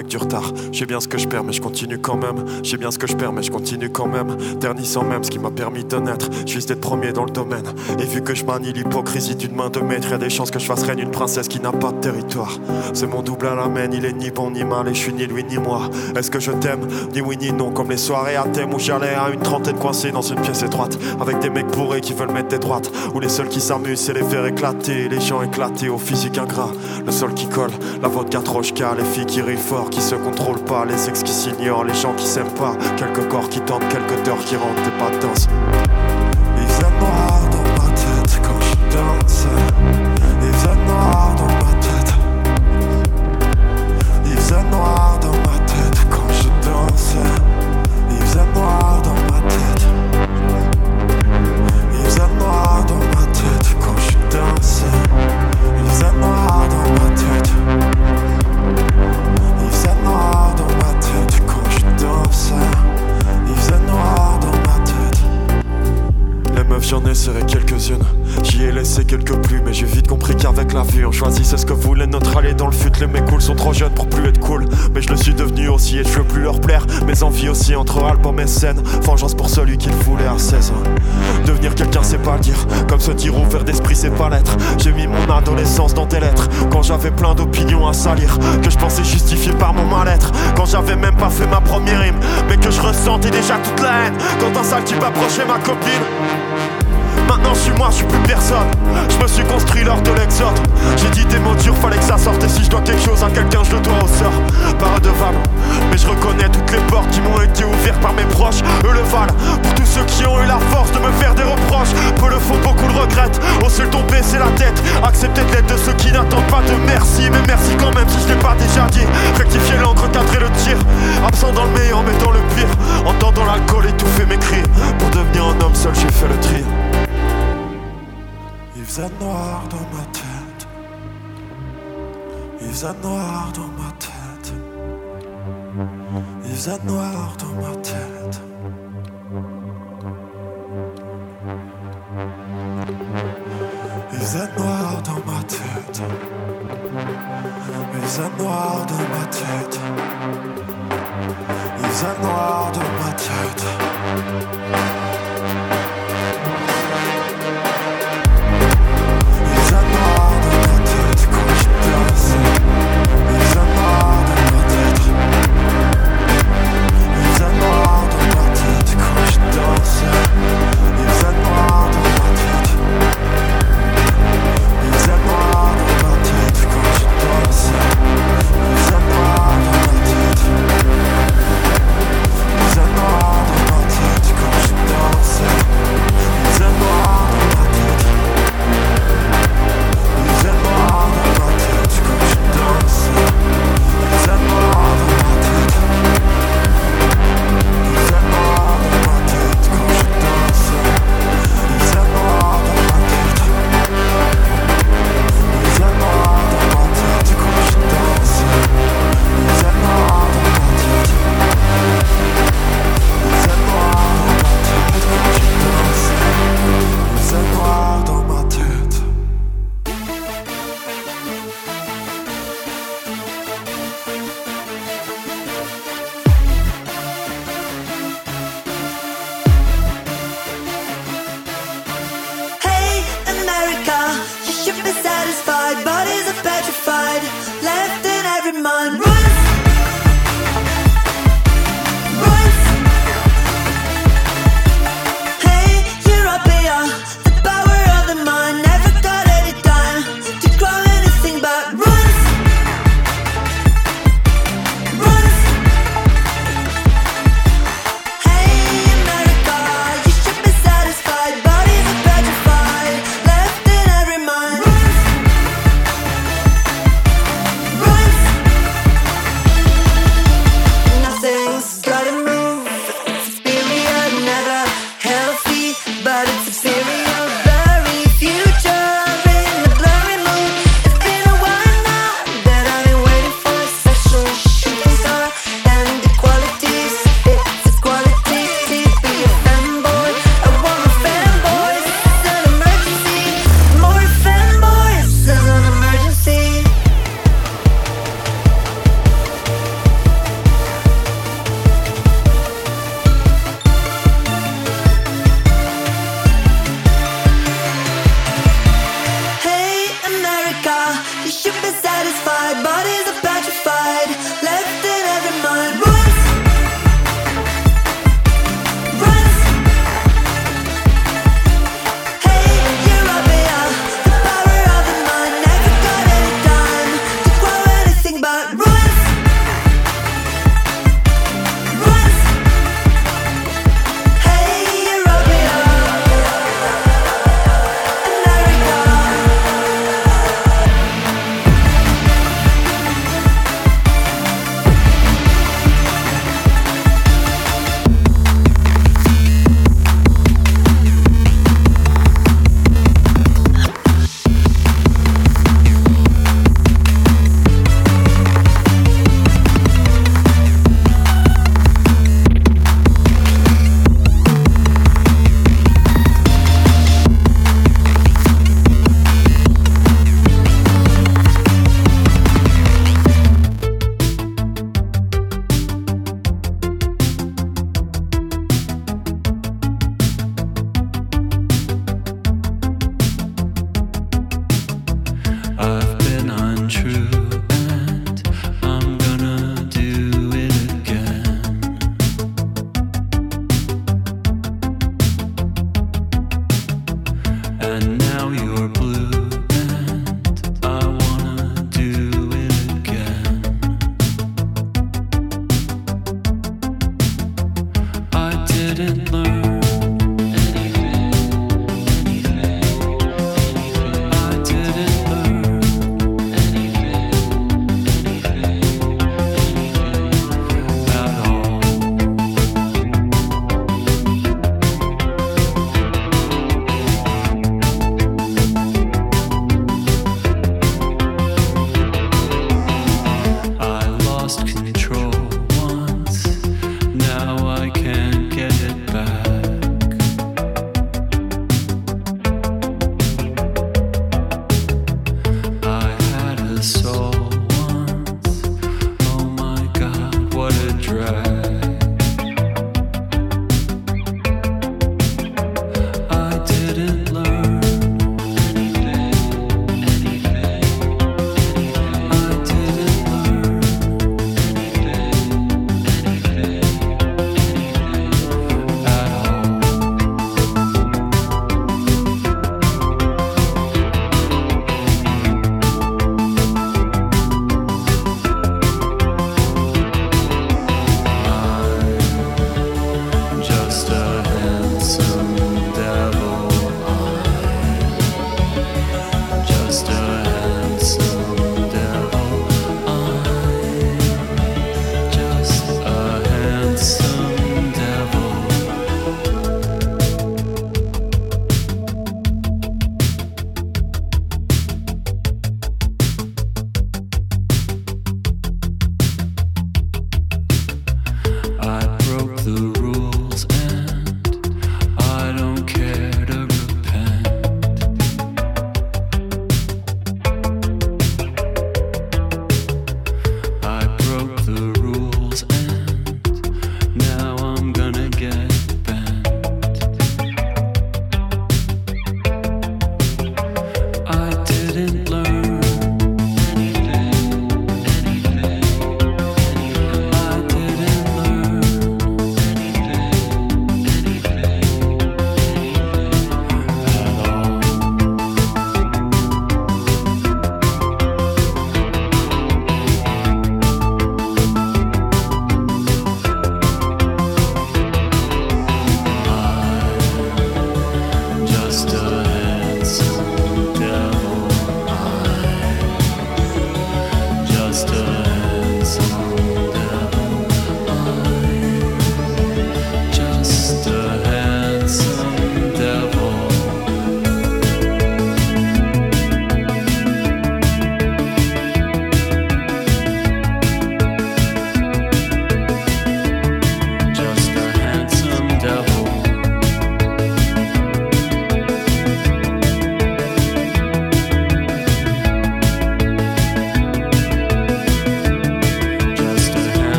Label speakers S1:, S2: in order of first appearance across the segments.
S1: avec du retard. J'ai bien ce que je perds, mais je continue quand même. J'ai bien ce que je perds, mais je continue quand même. Ternissant même ce qui m'a permis de naître. Je vise d'être premier dans le domaine. Et vu que je manie l'hypocrisie d'une main de maître, y a des chances que je fasse reine une princesse qui n'a pas de territoire. C'est mon double à la main, il est ni bon ni mal, et je suis ni lui ni moi. Est-ce que je t'aime Ni oui ni non, comme les soirées à thème où j'allais à une trentaine coincée dans une pièce étroite. Avec des mecs bourrés qui veulent mettre des droites. Où les seuls qui s'amusent, c'est les faire éclater. Les gens éclatés au physique ingrat. Le sol qui colle, la vodka trochka, les filles qui rient fort, qui se contrôlent les ex qui s'ignorent, les gens qui s'aiment pas. Quelques corps qui tentent, quelques teurs qui rentrent, des pas avec la vue. On choisissait ce que voulait notre allée dans le fut. Les mecs cool sont trop jeunes pour plus être cool. Mais je le suis devenu aussi et je veux plus leur plaire. Mes envies aussi entre albums et scènes. Vengeance pour celui qu'il voulait à 16 ans. Devenir quelqu'un, c'est pas le dire. Comme se dire ouvert d'esprit, c'est pas l'être. J'ai mis mon adolescence dans tes lettres. Quand j'avais plein d'opinions à salir. Que je pensais justifier par mon mal-être. Quand j'avais même pas fait ma première rime. Mais que je ressentais déjà toute la haine. Quand un sale type approchait ma copine. Je suis moi, je suis plus personne. Je me suis construit lors de l'exode. J'ai dit des mots durs, fallait que ça sorte. Et si je dois quelque chose à quelqu'un, je le dois au sort. Pas. Mais je reconnais toutes les portes qui m'ont été ouvertes par mes proches. Eux le valent. Pour tous ceux qui ont eu la force de me faire des reproches. Peu le font, beaucoup le regrettent. Au seul tomber, c'est la tête. Accepter de l'aide de ceux qui n'attendent pas de merci. Mais merci quand même si je l'ai pas déjà dit. Rectifier l'encre, cadrer le tir. Absent dans le meilleur, mais dans le pire. Entendant l'alcool étouffer mes cris. Pour devenir un homme seul, j'ai fait le tri. Faisait noir dans ma tête. Il faisait noir dans ma tête. Il faisait noir dans ma tête. Il faisait noir dans ma tête. Il faisait noir dans ma tête. Il faisait noir dans ma tête.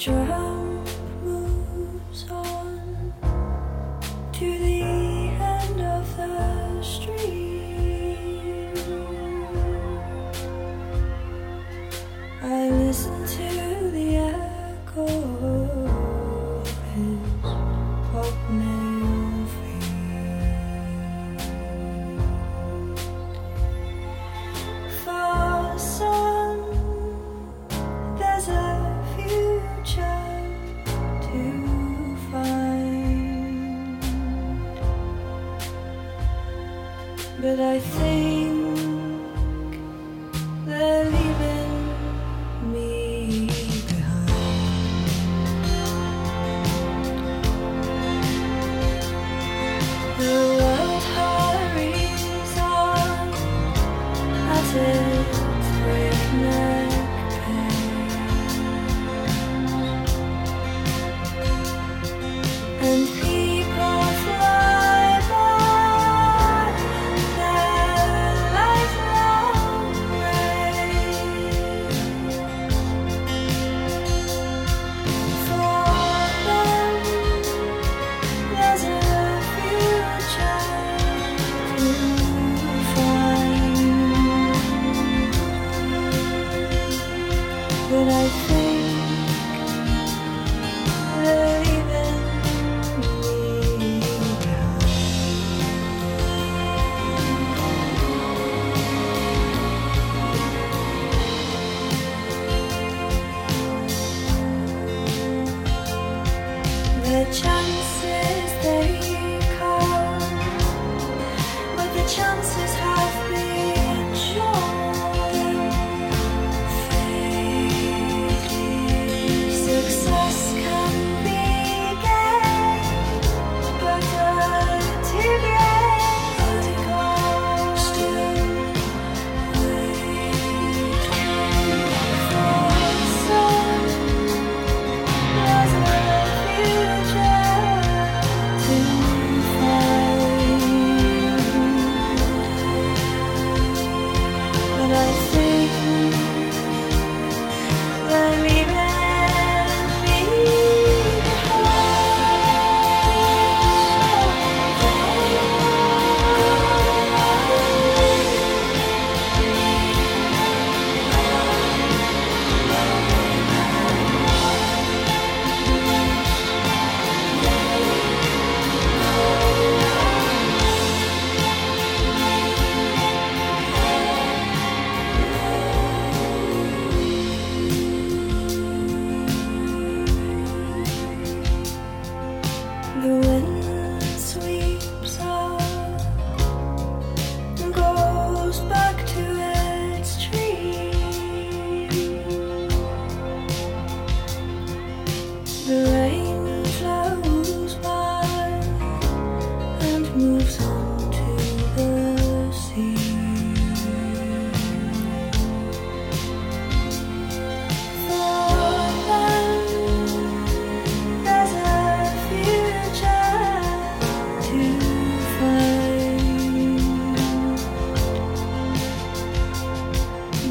S2: drive. 的家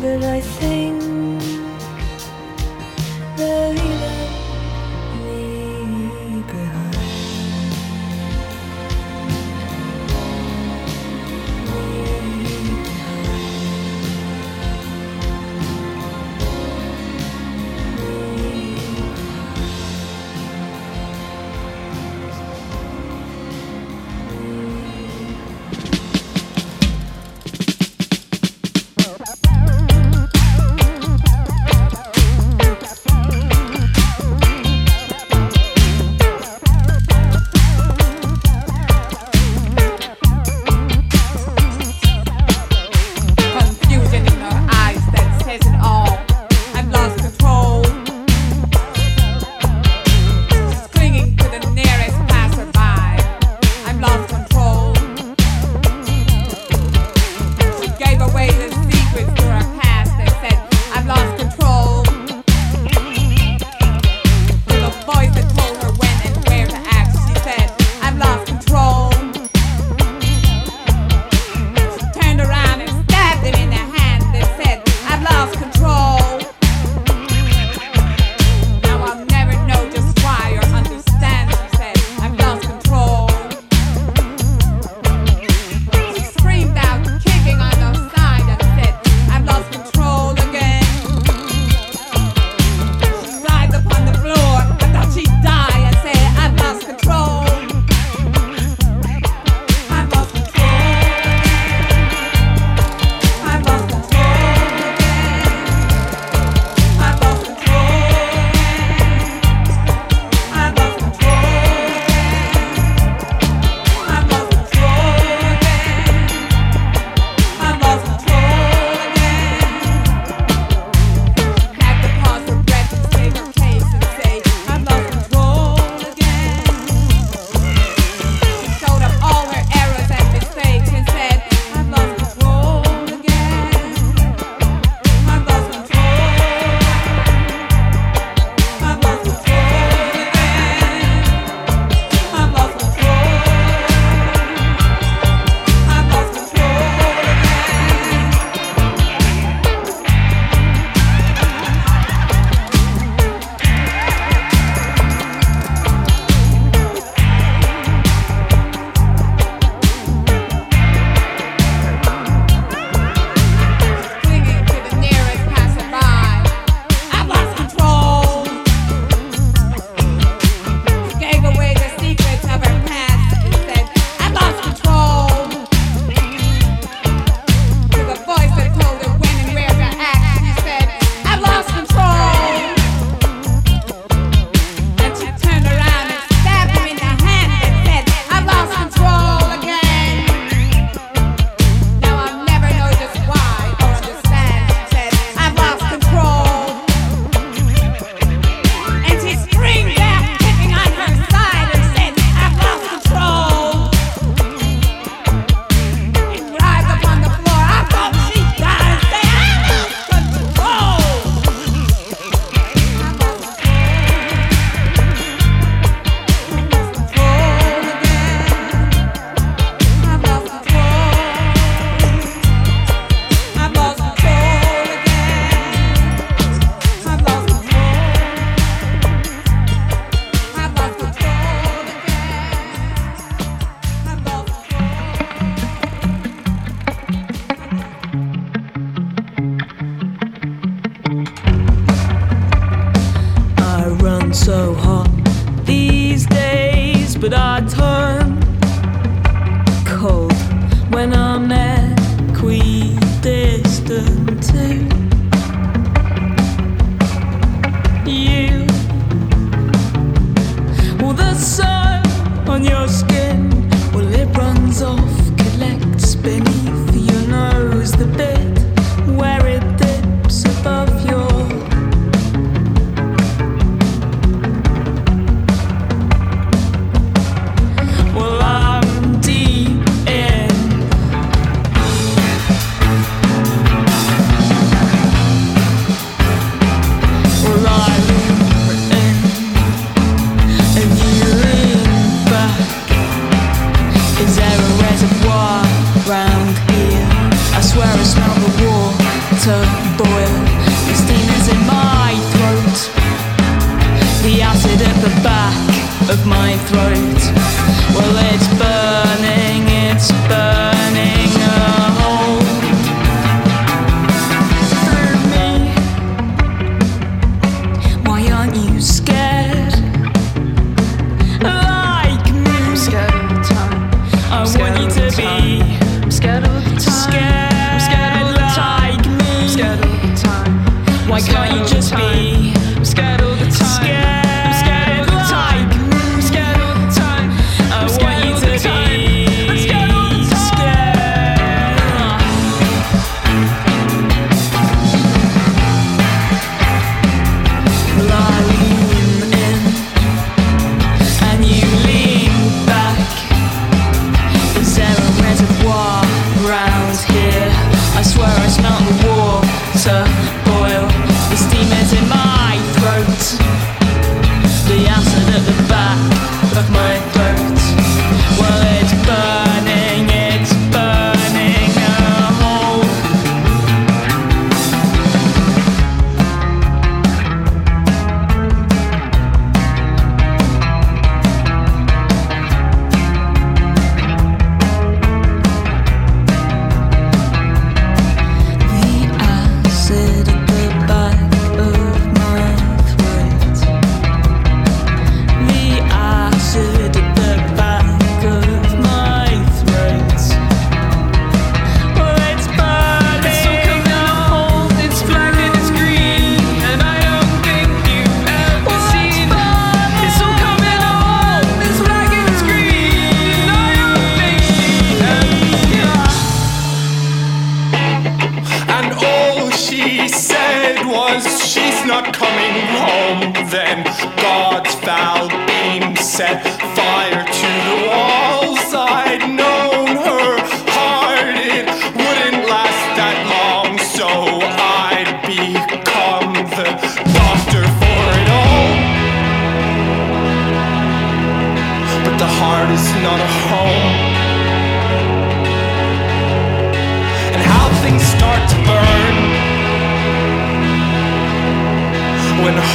S2: but I think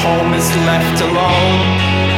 S2: home is left
S3: alone.